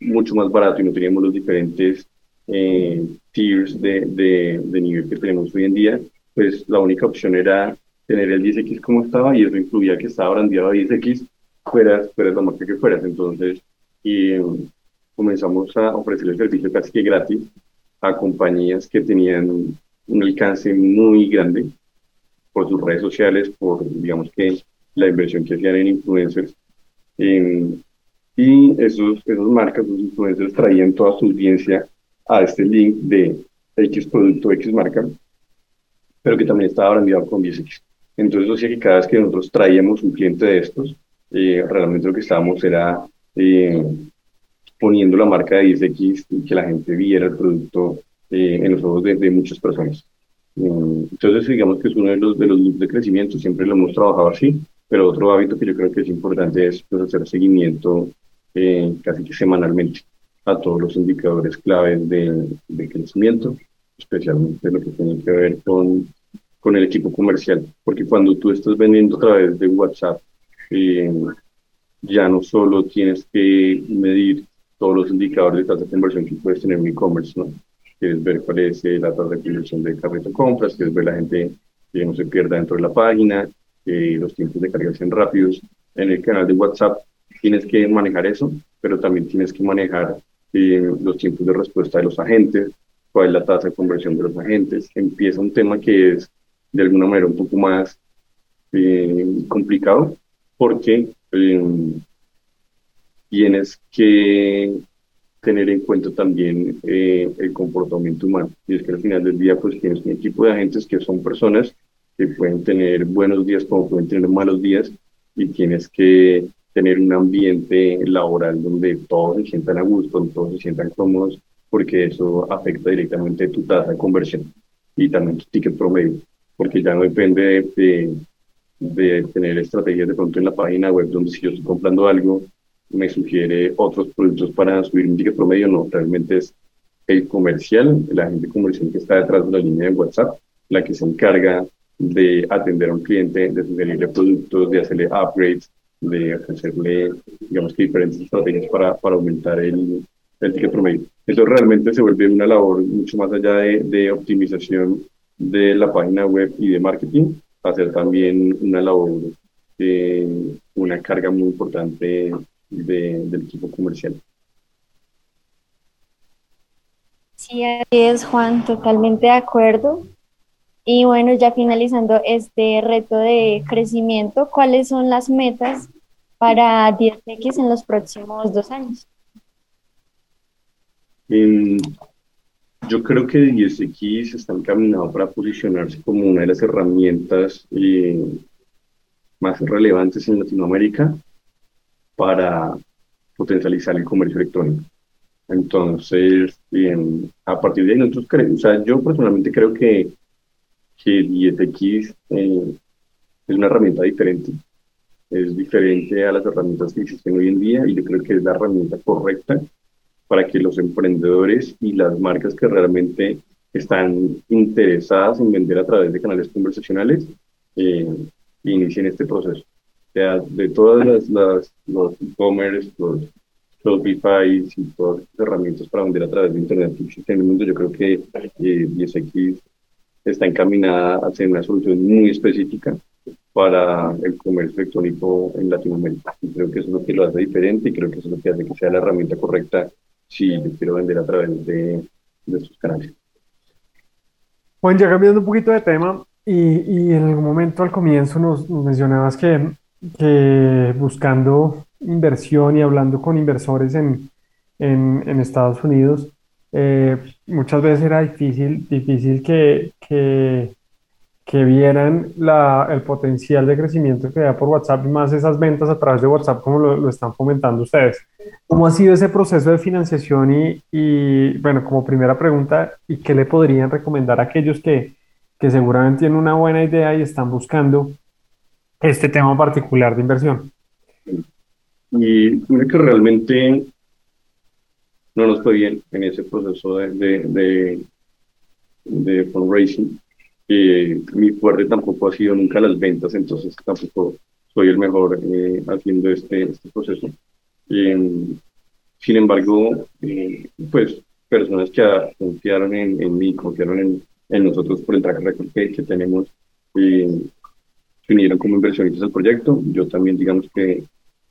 mucho más barato y no teníamos los diferentes eh, tiers de, de, de, nivel que tenemos hoy en día, pues la única opción era tener el 10X como estaba y eso incluía que estaba brandeado a 10X, fueras, fueras la marca que fueras. Entonces, y, comenzamos a ofrecer el servicio casi que gratis a compañías que tenían un alcance muy grande por sus redes sociales, por, digamos que, la inversión que hacían en influencers. y esos, esos marcas, esos influencers traían toda su audiencia a este link de X producto, X marca, pero que también estaba brandeado con 10X. Entonces, o sea que cada vez que nosotros traíamos un cliente de estos, eh, realmente lo que estábamos era eh, poniendo la marca de 10X y que la gente viera el producto eh, en los ojos de, de muchas personas. Mm, entonces, digamos que es uno de los, de los de crecimiento, siempre lo hemos trabajado así, pero otro hábito que yo creo que es importante es pues, hacer seguimiento eh, casi que semanalmente a todos los indicadores claves de, de, crecimiento, especialmente lo que tiene que ver con, con el equipo comercial, porque cuando tú estás vendiendo a través de WhatsApp, eh, ya no solo tienes que medir todos los indicadores de tasa de conversión que puedes tener en e-commerce, ¿no? quieres ver cuál es eh, la tasa de conversión de carrito de compras, quieres ver la gente que no se pierda dentro de la página, eh, los tiempos de carga sean rápidos. En el canal de WhatsApp tienes que manejar eso, pero también tienes que manejar eh, los tiempos de respuesta de los agentes, cuál es la tasa de conversión de los agentes. Empieza un tema que es de alguna manera un poco más complicado porque tienes que tener en cuenta también eh, el comportamiento humano. Y es que al final del día, pues tienes un equipo de agentes que son personas que pueden tener buenos días como pueden tener malos días y tienes que tener un ambiente laboral donde todos se sientan a gusto, todos se sientan cómodos, porque eso afecta directamente tu tasa de conversión y también tu ticket promedio, porque ya no depende de, de tener estrategias de pronto en la página web donde si yo estoy comprando algo me sugiere otros productos para subir un ticket promedio, no, realmente es el comercial, la gente comercial que está detrás de la línea de WhatsApp, la que se encarga de atender a un cliente, de sugerirle productos, de hacerle upgrades, de ofrecerle, digamos que diferentes estrategias para, para aumentar el, el ticket promedio. Eso realmente se vuelve una labor mucho más allá de, de optimización de la página web y de marketing, hacer también una labor, de una carga muy importante de, del equipo comercial. Sí, así es, Juan, totalmente de acuerdo. Y bueno, ya finalizando este reto de crecimiento, ¿cuáles son las metas para 10X en los próximos dos años? Yo creo que 10X está encaminado para posicionarse como una de las herramientas eh, más relevantes en Latinoamérica para potencializar el comercio electrónico. Entonces, a partir de ahí nosotros o sea, yo personalmente creo que que 10X eh, es una herramienta diferente. Es diferente a las herramientas que existen hoy en día y yo creo que es la herramienta correcta para que los emprendedores y las marcas que realmente están interesadas en vender a través de canales conversacionales eh, inicien este proceso. O sea, de todas las, las los e-commerce, los Shopify y todas las herramientas para vender a través de Internet que existen en el mundo, yo creo que eh, 10X está encaminada a ser una solución muy específica para el comercio electrónico en Latinoamérica. Y creo que eso es lo que lo hace diferente y creo que eso es lo que hace que sea la herramienta correcta si quiero vender a través de, de estos canales. Juan, ya cambiando un poquito de tema, y, y en algún momento al comienzo nos, mencionabas que, que, buscando inversión y hablando con inversores en, en, en Estados Unidos, eh, muchas veces era difícil, difícil que, que, que vieran la, el potencial de crecimiento que da por WhatsApp y más esas ventas a través de WhatsApp como lo, lo están fomentando ustedes. ¿Cómo ha sido ese proceso de financiación y, y, bueno, como primera pregunta, ¿y qué le podrían recomendar a aquellos que, que seguramente tienen una buena idea y están buscando este tema particular de inversión? Y creo que realmente no nos fue bien en ese proceso de, de, de, fundraising. Eh, mi fuerte tampoco ha sido nunca las ventas, entonces tampoco soy el mejor eh, haciendo este, este proceso. Em, sin embargo, eh, pues personas que confiaron en, en mí, confiaron en, en, nosotros por el track record que, que tenemos, se unieron como inversionistas al proyecto. Yo también, digamos que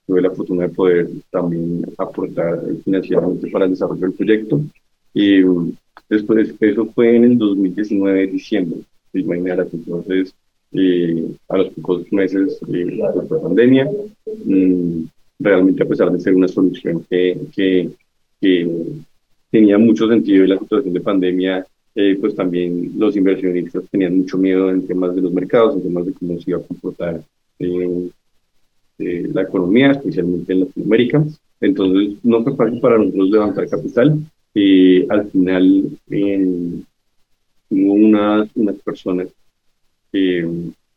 tuve la fortuna de poder también aportar financieramente para el desarrollo del proyecto. Y después, eso fue en el 2019, diciembre, imagínate, entonces, eh, a los pocos meses de la pandemia, mm, realmente a pesar de ser una solución que, que, que, tenía mucho sentido en la situación de pandemia, eh, pues también los inversionistas tenían mucho miedo en temas de los mercados, en temas de cómo se iba a comportar eh, la economía, especialmente en Latinoamérica. Entonces, no fue fácil para nosotros levantar capital. y al final, hubo unas, unas personas que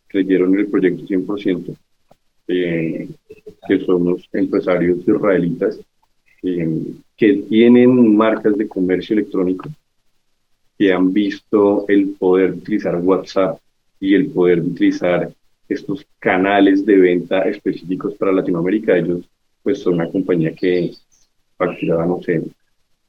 creyeron en el proyecto 100%, eh, que son los empresarios israelitas eh, que tienen marcas de comercio electrónico, que han visto el poder utilizar WhatsApp y el poder utilizar estos canales de venta específicos para Latinoamérica. Ellos pues son una compañía que facturaba, no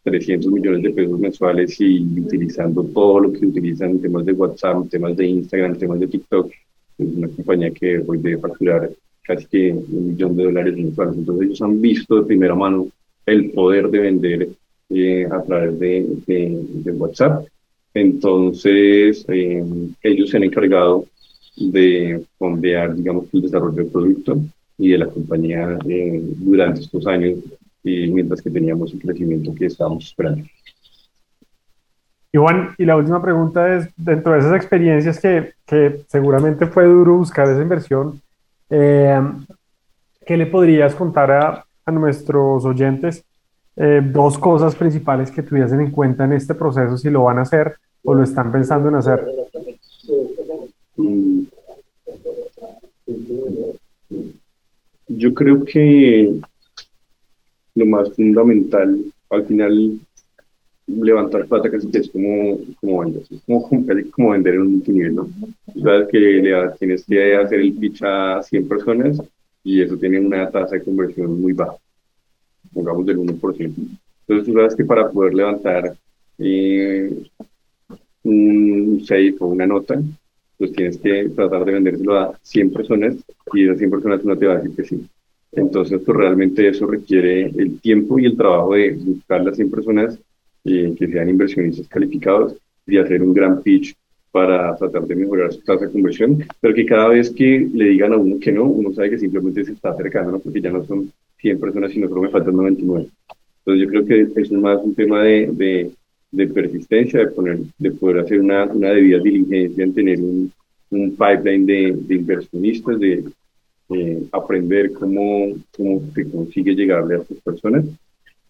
300 millones de pesos mensuales y utilizando todo lo que utilizan en temas de WhatsApp, temas de Instagram, temas de TikTok. Es una compañía que hoy debe facturar casi que un millón de dólares mensuales. Entonces ellos han visto de primera mano el poder de vender eh, a través de, de, WhatsApp. Entonces eh, ellos se han encargado de fondear, digamos, el desarrollo del producto y de la compañía eh, durante estos años, y mientras que teníamos el crecimiento que estábamos esperando. Juan, y la última pregunta es, dentro de esas experiencias que, que seguramente fue duro buscar esa inversión, eh, ¿qué le podrías contar a, a nuestros oyentes? Eh, dos cosas principales que tuviesen en cuenta en este proceso, si lo van a hacer o lo están pensando en hacer. Yo creo que lo más fundamental, al final, levantar plata casi que es como, como vender, es como, como vender en un multinivel, ¿no? Sabes que le, tienes que hacer el pitch a 100 personas y eso tiene una tasa de conversión muy baja, pongamos del 1%. Entonces tú sabes que para poder levantar eh, un safe o una nota, pues tienes que tratar de vendérselo a 100 personas y esas 100 personas no te va a decir que sí. Entonces, pues realmente eso requiere el tiempo y el trabajo de buscar las 100 personas eh, que sean inversionistas calificados y hacer un gran pitch para tratar de mejorar su tasa de conversión, pero que cada vez que le digan a uno que no, uno sabe que simplemente se está acercando, ¿no? porque ya no son 100 personas, sino solo me faltan 99. Entonces yo creo que es más un tema de, de, de persistencia, de, poner, de poder hacer una, una debida diligencia en tener un, un pipeline de, de inversionistas, de, eh, aprender cómo, cómo se consigue llegarle a estas personas.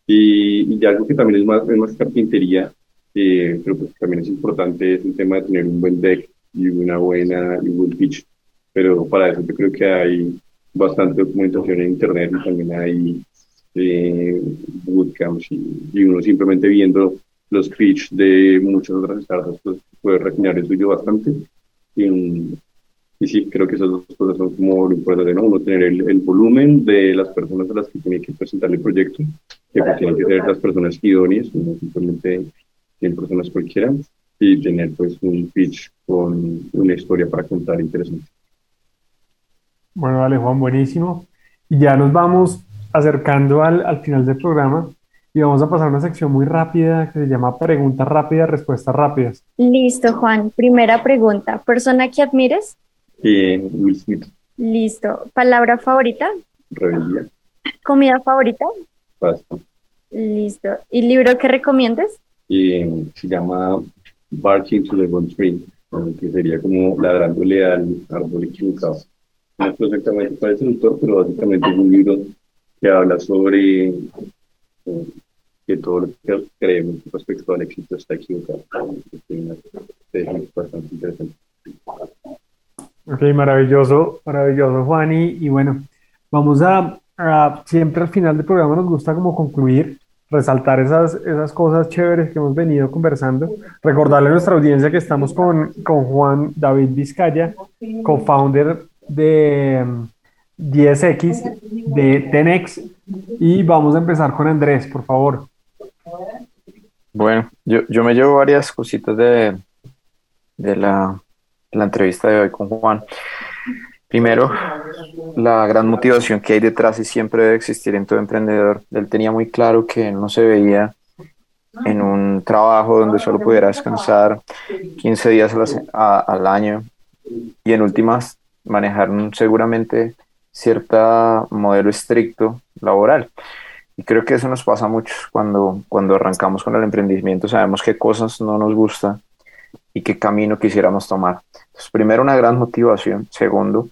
Y, y algo que también es más, es más carpintería, eh, pero pues también es importante, es el tema de tener un buen deck y una buena y un buen pitch. Pero para eso yo creo que hay bastante documentación en internet y también hay eh, bootcamps y, uno simplemente viendo los pitch de muchas otras startups pues puede refinar el suyo bastante. Y, y sí, creo que esas dos cosas son como lo importante, ¿no? Uno tener el, el, volumen de las personas a las que tiene que presentar el proyecto, que pues tienen que ser las personas idóneas, no simplemente 100 personas cualquiera, y tener pues un pitch con una historia para contar interesante. Bueno, vale, Juan, buenísimo. Y ya nos vamos acercando al, al final del programa y vamos a pasar a una sección muy rápida que se llama preguntas rápidas, respuestas rápidas. Listo, Juan. Primera pregunta. ¿Persona que admires? Eh, Will Smith. Listo. ¿Palabra favorita? Rebeldía. ¿Comida favorita? Pasta. Listo. ¿Y libro que recomiendes? Eh, se llama Barking to the One Tree, que sería como ladrándole al árbol equivocado. No sé exactamente cuál es el autor, pero básicamente es un libro que habla sobre eh, que todo lo que creemos respecto al éxito está equivocado. Es bastante interesante. Ok, maravilloso, maravilloso, Juan. Y, bueno, vamos a, siempre al final del programa nos gusta como concluir, resaltar esas, esas cosas chéveres que hemos venido conversando. Recordarle a nuestra audiencia que estamos con, con Juan David Vizcaya, co-founder de 10X, mm, de Tenex. Y vamos a empezar con Andrés, por favor. Bueno, yo, yo me llevo varias cositas de, de la la entrevista de hoy con Juan. Primero, la gran motivación que hay detrás y siempre debe existir en todo emprendedor. Él tenía muy claro que no se veía en un trabajo donde solo pudiera descansar 15 días al año y en últimas manejar seguramente cierto modelo estricto laboral. Y creo que eso nos pasa mucho cuando, cuando arrancamos con el emprendimiento. Sabemos qué cosas no nos gustan y qué camino quisiéramos tomar. Entonces, primero, una gran motivación. Segundo,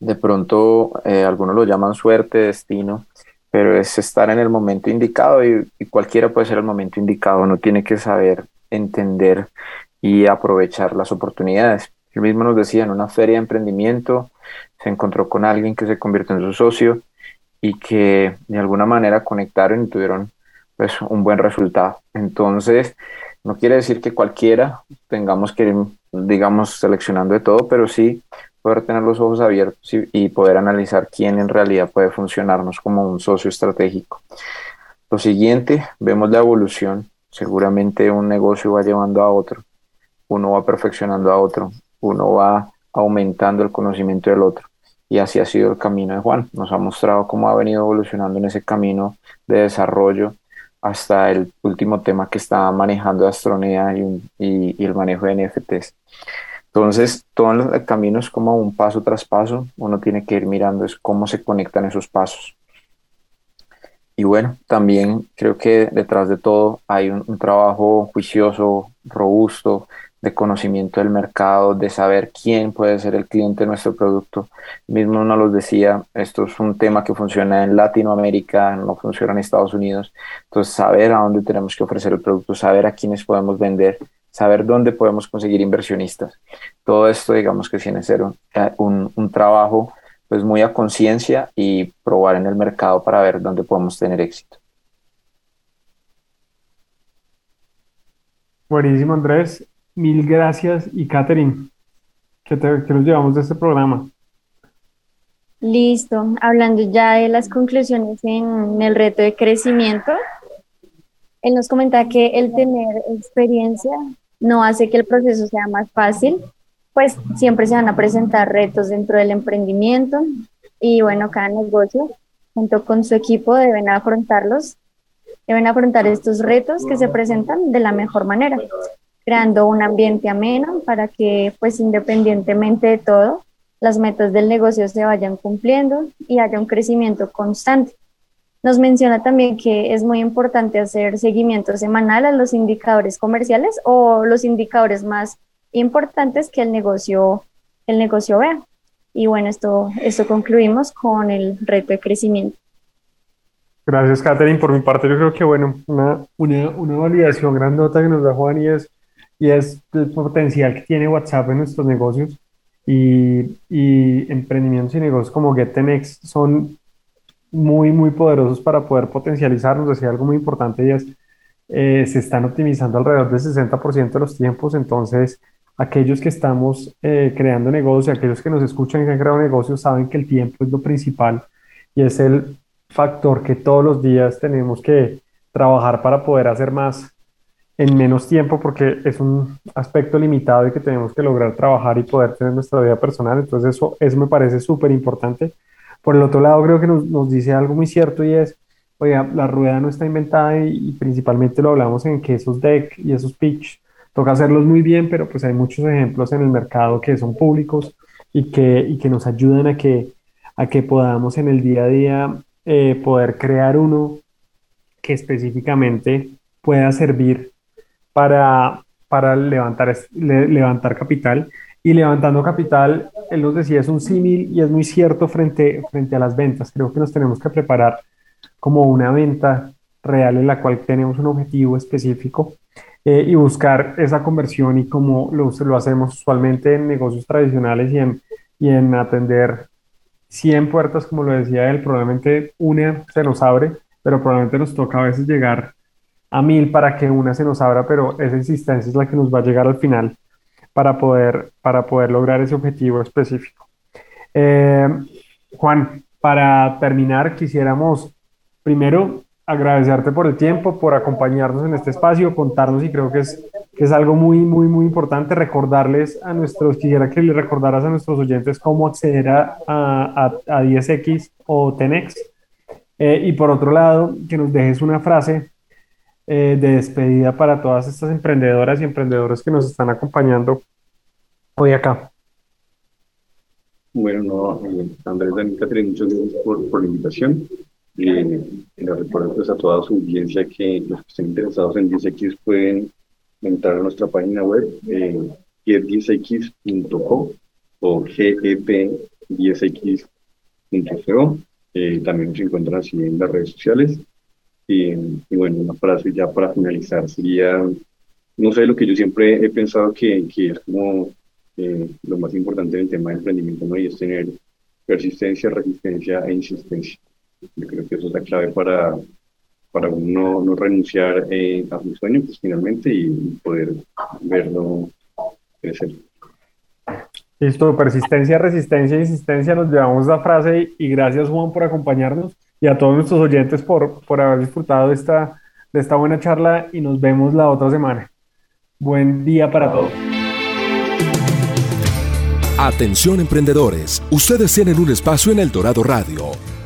de pronto eh, algunos lo llaman suerte, destino, pero es estar en el momento indicado y, cualquiera puede ser el momento indicado. Uno tiene que saber entender y aprovechar las oportunidades. Él mismo nos decía, en una feria de emprendimiento se encontró con alguien que se convirtió en su socio y que de alguna manera conectaron y tuvieron pues un buen resultado. Entonces, no quiere decir que cualquiera tengamos que ir, digamos, seleccionando de todo, pero sí poder tener los ojos abiertos y, poder analizar quién en realidad puede funcionarnos como un socio estratégico. Lo siguiente, vemos la evolución. Seguramente un negocio va llevando a otro, uno va perfeccionando a otro, uno va aumentando el conocimiento del otro. Y así ha sido el camino de Juan. Nos ha mostrado cómo ha venido evolucionando en ese camino de desarrollo hasta el último tema que está manejando Astronea y, y, el manejo de NFTs. Entonces, todo el camino es como un paso tras paso, uno tiene que ir mirando es cómo se conectan esos pasos. Y bueno, también creo que detrás de todo hay un trabajo juicioso, robusto, de conocimiento del mercado, de saber quién puede ser el cliente de nuestro producto. Mismo nos lo decía, esto es un tema que funciona en Latinoamérica, no funciona en Estados Unidos. Entonces, saber a dónde tenemos que ofrecer el producto, saber a quiénes podemos vender, saber dónde podemos conseguir inversionistas. Todo esto, digamos que tiene que ser un, eh, un, un trabajo pues muy a conciencia y probar en el mercado para ver dónde podemos tener éxito. Buenísimo, Andrés. Mil gracias. Y Catherine, ¿qué, te, qué nos llevamos de este programa? Listo. Hablando ya de las conclusiones en el reto de crecimiento, él nos comenta que el tener experiencia no hace que el proceso sea más fácil, pues siempre se van a presentar retos dentro del emprendimiento y bueno, cada negocio junto con su equipo deben afrontarlos, deben afrontar estos retos que se presentan de la mejor manera, creando un ambiente ameno para que pues independientemente de todo, las metas del negocio se vayan cumpliendo y haya un crecimiento constante. Nos menciona también que es muy importante hacer seguimiento semanal a los indicadores comerciales o los indicadores más importantes que el negocio, el negocio vea. Y bueno, esto, esto concluimos con el reto de crecimiento. Gracias, Catherine. Por mi parte, yo creo que, bueno, una, una, una validación grandota que nos da Juan y es, y es el potencial que tiene WhatsApp en nuestros negocios y, y emprendimientos y negocios como GetNext son muy, muy poderosos para poder potencializarnos. Decía algo muy importante y es, eh, se están optimizando alrededor del 60% de los tiempos, entonces aquellos que estamos eh, creando negocios, aquellos que nos escuchan y que han creado negocios, saben que el tiempo es lo principal y es el factor que todos los días tenemos que trabajar para poder hacer más en menos tiempo porque es un aspecto limitado y que tenemos que lograr trabajar y poder tener nuestra vida personal. Entonces eso, eso me parece súper importante. Por el otro lado, creo que nos, nos, dice algo muy cierto y es, oye, la rueda no está inventada y, y principalmente lo hablamos en que esos deck y esos pitch toca hacerlos muy bien, pero pues hay muchos ejemplos en el mercado que son públicos y que, y que nos ayudan a que, a que podamos en el día a día eh, poder crear uno que específicamente pueda servir para, para levantar, le, levantar capital. Y levantando capital, él nos decía, es un símil y es muy cierto frente, frente a las ventas. Creo que nos tenemos que preparar como una venta real en la cual tenemos un objetivo específico eh, y buscar esa conversión y como lo, lo, hacemos usualmente en negocios tradicionales y en, y en atender 100 puertas, como lo decía él, probablemente una se nos abre, pero probablemente nos toca a veces llegar a mil para que una se nos abra, pero esa insistencia es la que nos va a llegar al final para poder, para poder lograr ese objetivo específico. Eh, Juan, para terminar, quisiéramos primero agradecerte por el tiempo, por acompañarnos en este espacio, contarnos y creo que es, que es algo muy, muy, muy importante recordarles a nuestros, quisiera que le recordaras a nuestros oyentes cómo acceder a, a, a 10X o Tenex. Eh, y por otro lado, que nos dejes una frase eh, de despedida para todas estas emprendedoras y emprendedores que nos están acompañando hoy acá. Bueno, no, eh, Andrés, Daniel, Catherine, muchas gracias por, la invitación. Eh, les pues, a toda su audiencia que los que estén interesados en 10X pueden entrar a nuestra página web eh, get10x.co o gep10x.co. Eh, también nos encuentran así en las redes sociales. Y, y, bueno, una frase ya para finalizar sería, no sé, lo que yo siempre he pensado que, que es como eh, lo más importante en el tema de emprendimiento, ¿no? y es tener persistencia, resistencia e insistencia. Yo creo que eso es la clave para, para uno no renunciar eh, a su sueño, pues finalmente, y poder verlo crecer. Listo, persistencia, resistencia, insistencia, nos llevamos la frase y gracias Juan por acompañarnos y a todos nuestros oyentes por, por haber disfrutado esta, de esta buena charla y nos vemos la otra semana. Buen día para todos. Atención emprendedores, ustedes tienen un espacio en El Dorado Radio.